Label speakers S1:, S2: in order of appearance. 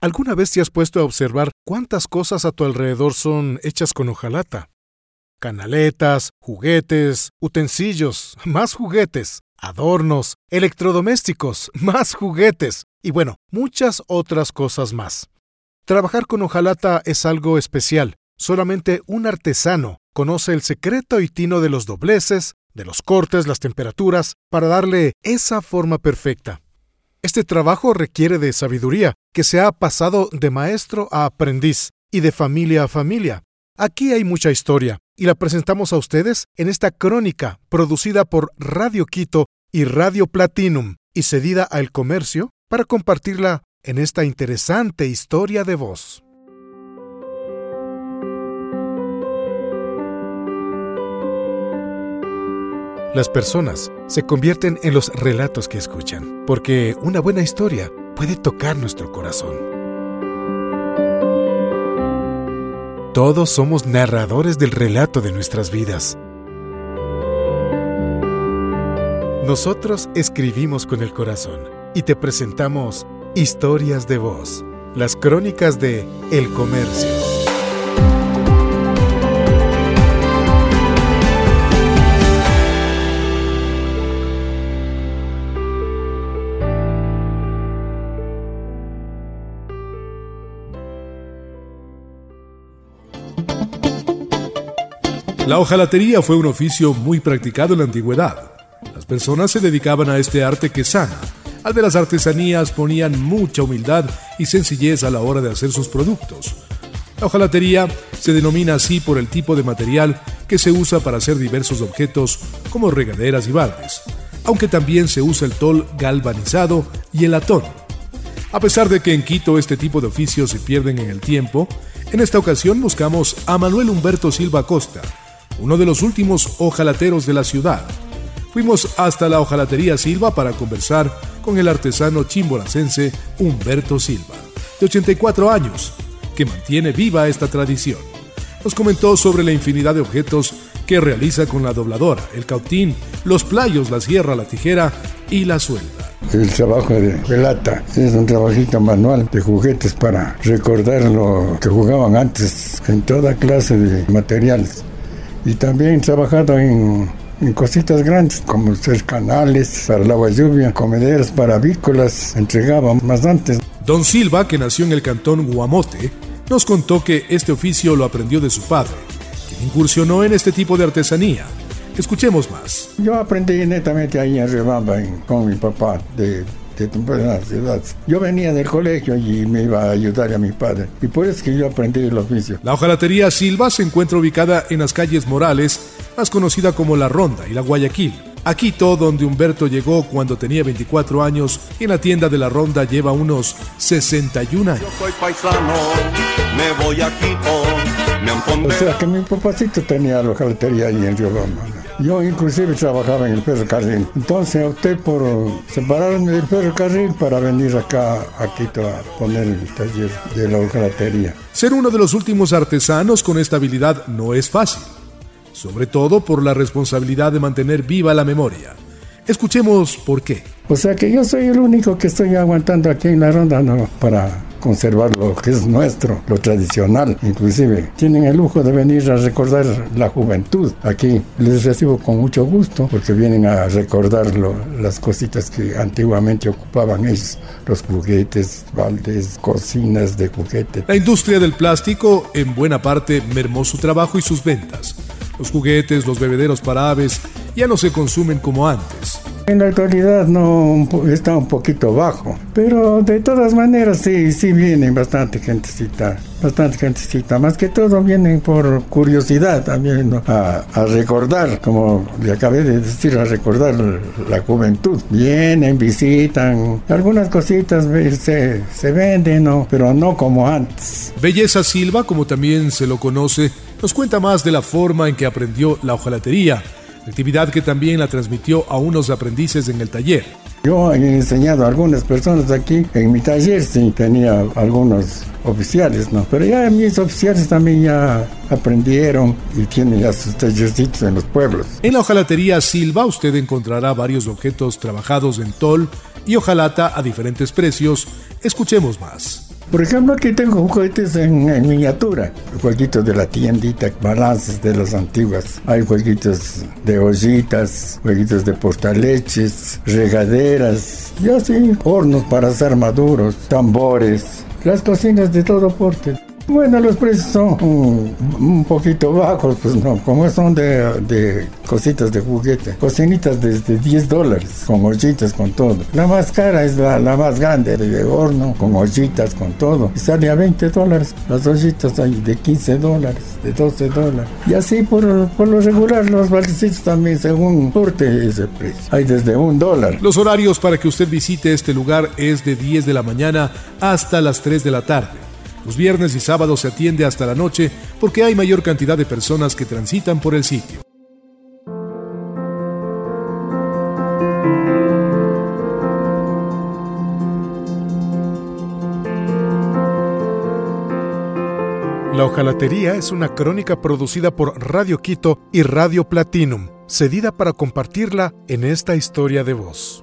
S1: ¿Alguna vez te has puesto a observar cuántas cosas a tu alrededor son hechas con hojalata? Canaletas, juguetes, utensilios, más juguetes, adornos, electrodomésticos, más juguetes y bueno, muchas otras cosas más. Trabajar con hojalata es algo especial. Solamente un artesano conoce el secreto y tino de los dobleces, de los cortes, las temperaturas, para darle esa forma perfecta. Este trabajo requiere de sabiduría, que se ha pasado de maestro a aprendiz y de familia a familia. Aquí hay mucha historia, y la presentamos a ustedes en esta crónica producida por Radio Quito y Radio Platinum y cedida al comercio para compartirla en esta interesante historia de voz. Las personas se convierten en los relatos que escuchan, porque una buena historia puede tocar nuestro corazón. Todos somos narradores del relato de nuestras vidas. Nosotros escribimos con el corazón y te presentamos Historias de Voz, las crónicas de El Comercio.
S2: La hojalatería fue un oficio muy practicado en la antigüedad. Las personas se dedicaban a este arte que sana. Al de las artesanías ponían mucha humildad y sencillez a la hora de hacer sus productos. La hojalatería se denomina así por el tipo de material que se usa para hacer diversos objetos como regaderas y baldes, aunque también se usa el tol galvanizado y el latón. A pesar de que en Quito este tipo de oficios se pierden en el tiempo, en esta ocasión buscamos a Manuel Humberto Silva Costa, uno de los últimos ojalateros de la ciudad. Fuimos hasta la hojalatería Silva para conversar con el artesano chimboracense Humberto Silva, de 84 años, que mantiene viva esta tradición. Nos comentó sobre la infinidad de objetos que realiza con la dobladora, el cautín, los playos, la sierra, la tijera y la suelda.
S3: El trabajo de lata es un trabajito manual de juguetes para recordar lo que jugaban antes en toda clase de materiales y también trabajado en, en cositas grandes como ser canales para el agua lluvia, comederos para avícolas, entregaban más antes.
S2: Don Silva, que nació en el cantón Guamote, nos contó que este oficio lo aprendió de su padre, quien incursionó en este tipo de artesanía. Escuchemos más.
S3: Yo aprendí netamente ahí en Rebamba con mi papá de ciudad. Yo venía del colegio y me iba a ayudar a mi padre. Y por eso que yo aprendí el oficio.
S2: La hojalatería Silva se encuentra ubicada en las calles Morales, más conocida como La Ronda y La Guayaquil. A Quito, donde Humberto llegó cuando tenía 24 años, y en la tienda de La Ronda lleva unos 61 años.
S4: Yo soy paisano, me voy a Quito,
S3: O sea que mi papacito tenía la hojalatería ahí en Río Roma. Yo inclusive trabajaba en el ferrocarril. Entonces opté por separarme del ferrocarril para venir acá a Quito a poner el taller de la hojalatería.
S2: Ser uno de los últimos artesanos con esta habilidad no es fácil, sobre todo por la responsabilidad de mantener viva la memoria. Escuchemos por qué.
S3: O sea que yo soy el único que estoy aguantando aquí en la ronda no, para conservar lo que es nuestro, lo tradicional. Inclusive tienen el lujo de venir a recordar la juventud. Aquí les recibo con mucho gusto porque vienen a recordar las cositas que antiguamente ocupaban ellos, los juguetes, baldes, cocinas de juguetes.
S2: La industria del plástico en buena parte mermó su trabajo y sus ventas. Los juguetes, los bebederos para aves ya no se consumen como antes.
S3: En la actualidad no está un poquito bajo, pero de todas maneras sí, sí vienen bastante gentecita, bastante gentecita. Más que todo vienen por curiosidad también a, a, recordar, como le acabé de decir, a recordar la juventud. Vienen, visitan, algunas cositas se, se venden, ¿no? pero no como antes.
S2: Belleza Silva, como también se lo conoce, nos cuenta más de la forma en que aprendió la hojalatería actividad que también la transmitió a unos aprendices en el taller.
S3: Yo he enseñado a algunas personas aquí en mi taller, sí, tenía algunos oficiales, ¿no? Pero ya mis oficiales también ya aprendieron y tienen ya sus tallercitos en los pueblos.
S2: En la hojalatería Silva usted encontrará varios objetos trabajados en tol y hojalata a diferentes precios. Escuchemos más.
S3: Por ejemplo, aquí tengo juguetes en, miniatura, jueguitos de la tiendita, balances de las antiguas. Hay jueguitos de ollitas, jueguitos de portaleches, regaderas, y así, hornos para hacer maduros, tambores, las cocinas de todo porte. Bueno, los precios son un, poquito bajos, pues no, como son de, cositas de juguete. Cocinitas desde 10 dólares, con ollitas, con todo. La más cara es la, más grande, de horno, con ollitas, con todo. Y sale a 20 dólares. Las ollitas hay de 15 dólares, de 12 dólares. Y así por, por lo regular, los baldecitos también, según porte, ese precio. Hay desde un dólar.
S2: Los horarios para que usted visite este lugar es de 10 de la mañana hasta las 3 de la tarde. Los viernes y sábados se atiende hasta la noche porque hay mayor cantidad de personas que transitan por el sitio.
S1: La hojalatería es una crónica producida por Radio Quito y Radio Platinum, cedida para compartirla en esta historia de voz.